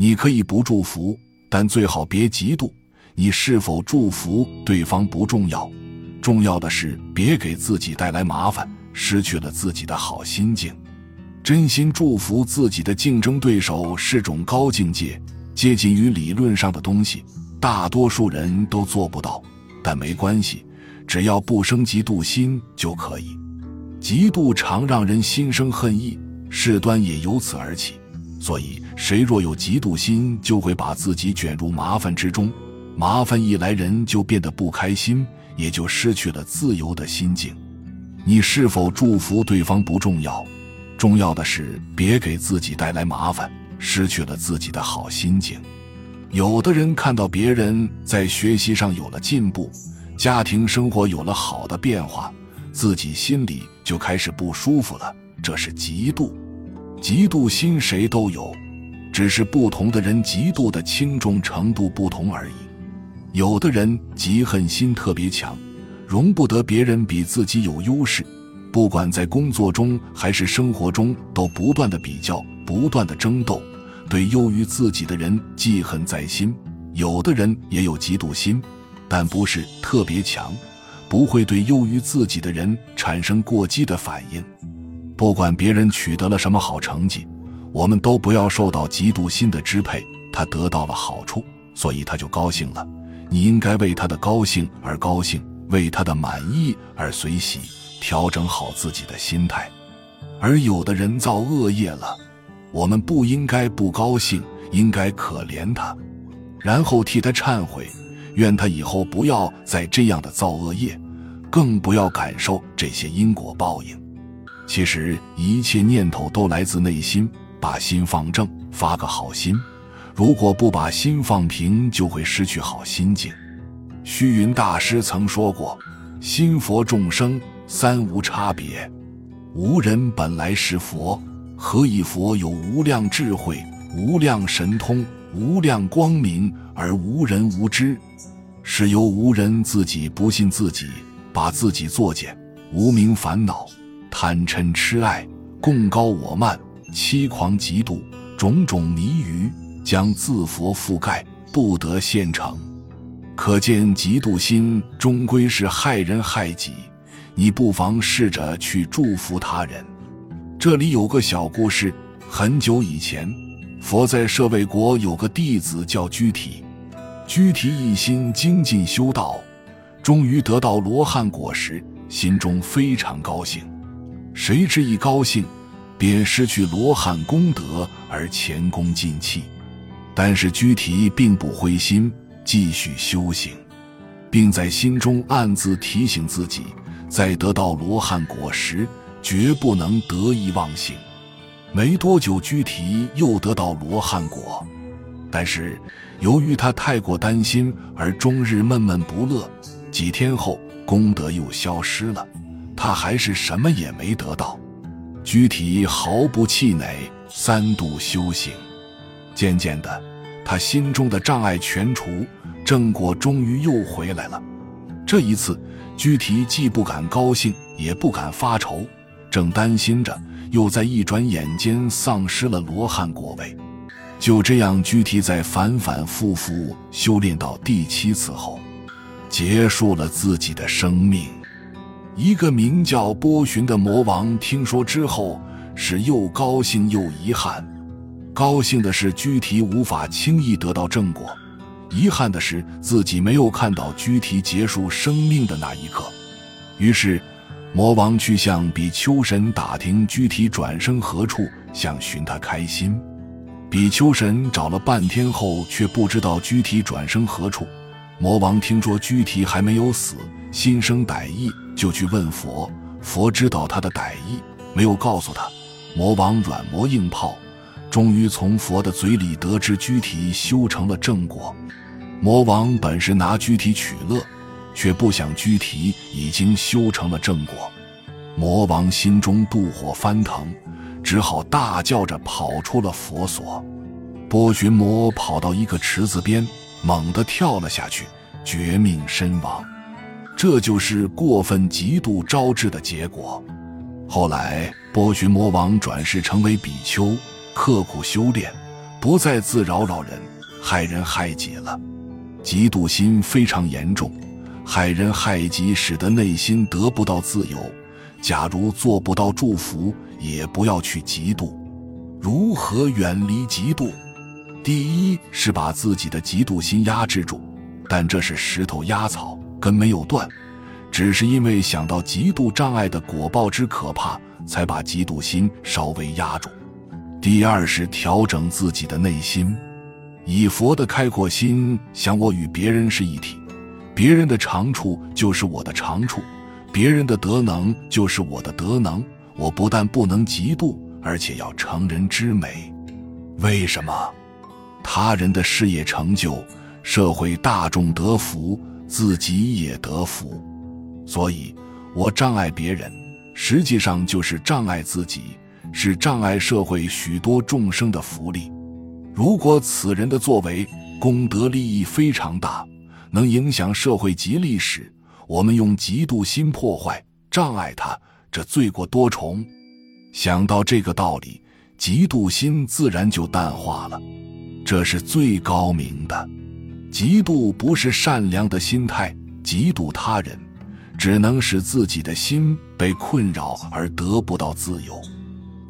你可以不祝福，但最好别嫉妒。你是否祝福对方不重要，重要的是别给自己带来麻烦，失去了自己的好心境。真心祝福自己的竞争对手是种高境界，接近于理论上的东西，大多数人都做不到，但没关系，只要不生嫉妒心就可以。嫉妒常让人心生恨意，事端也由此而起。所以，谁若有嫉妒心，就会把自己卷入麻烦之中。麻烦一来，人就变得不开心，也就失去了自由的心境。你是否祝福对方不重要，重要的是别给自己带来麻烦，失去了自己的好心境。有的人看到别人在学习上有了进步，家庭生活有了好的变化，自己心里就开始不舒服了，这是嫉妒。嫉妒心谁都有，只是不同的人嫉妒的轻重程度不同而已。有的人嫉恨心特别强，容不得别人比自己有优势，不管在工作中还是生活中，都不断的比较，不断的争斗，对优于自己的人记恨在心。有的人也有嫉妒心，但不是特别强，不会对优于自己的人产生过激的反应。不管别人取得了什么好成绩，我们都不要受到嫉妒心的支配。他得到了好处，所以他就高兴了。你应该为他的高兴而高兴，为他的满意而随喜，调整好自己的心态。而有的人造恶业了，我们不应该不高兴，应该可怜他，然后替他忏悔，愿他以后不要再这样的造恶业，更不要感受这些因果报应。其实一切念头都来自内心，把心放正，发个好心。如果不把心放平，就会失去好心境。虚云大师曾说过：“心佛众生三无差别，无人本来是佛，何以佛有无量智慧、无量神通、无量光明，而无人无知？是由无人自己不信自己，把自己作茧，无名烦恼。”贪嗔痴爱，共高我慢，欺狂嫉妒，种种迷愚，将自佛覆盖，不得现成。可见嫉妒心终归是害人害己。你不妨试着去祝福他人。这里有个小故事：很久以前，佛在舍卫国有个弟子叫居提，居提一心精进修道，终于得到罗汉果实，心中非常高兴。谁知一高兴，便失去罗汉功德而前功尽弃。但是居提并不灰心，继续修行，并在心中暗自提醒自己：在得到罗汉果时，绝不能得意忘形。没多久，居提又得到罗汉果，但是由于他太过担心而终日闷闷不乐。几天后，功德又消失了。他还是什么也没得到，居提毫不气馁，三度修行，渐渐的，他心中的障碍全除，正果终于又回来了。这一次，居提既不敢高兴，也不敢发愁，正担心着，又在一转眼间丧失了罗汉果位。就这样，居提在反反复复修炼到第七次后，结束了自己的生命。一个名叫波旬的魔王听说之后，是又高兴又遗憾。高兴的是居提无法轻易得到正果，遗憾的是自己没有看到居提结束生命的那一刻。于是，魔王去向比丘神打听居提转生何处，想寻他开心。比丘神找了半天后，却不知道居提转生何处。魔王听说居提还没有死，心生歹意。就去问佛，佛知道他的歹意，没有告诉他。魔王软磨硬泡，终于从佛的嘴里得知居提修成了正果。魔王本是拿居提取乐，却不想居提已经修成了正果。魔王心中妒火翻腾，只好大叫着跑出了佛所。波旬魔跑到一个池子边，猛地跳了下去，绝命身亡。这就是过分嫉妒招致的结果。后来，波旬魔王转世成为比丘，刻苦修炼，不再自扰扰人，害人害己了。嫉妒心非常严重，害人害己，使得内心得不到自由。假如做不到祝福，也不要去嫉妒。如何远离嫉妒？第一是把自己的嫉妒心压制住，但这是石头压草，根没有断，只是因为想到嫉妒障碍的果报之可怕，才把嫉妒心稍微压住。第二是调整自己的内心，以佛的开阔心想，我与别人是一体，别人的长处就是我的长处，别人的德能就是我的德能。我不但不能嫉妒，而且要成人之美。为什么？他人的事业成就，社会大众得福，自己也得福。所以，我障碍别人，实际上就是障碍自己，是障碍社会许多众生的福利。如果此人的作为功德利益非常大，能影响社会及历史，我们用嫉妒心破坏障碍他。这罪过多重，想到这个道理，嫉妒心自然就淡化了。这是最高明的。嫉妒不是善良的心态，嫉妒他人，只能使自己的心被困扰而得不到自由。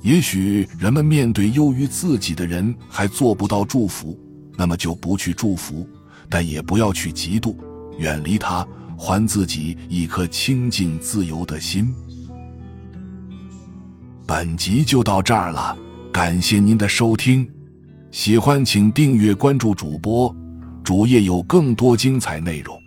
也许人们面对优于自己的人还做不到祝福，那么就不去祝福，但也不要去嫉妒，远离他，还自己一颗清净自由的心。本集就到这儿了，感谢您的收听，喜欢请订阅关注主播，主页有更多精彩内容。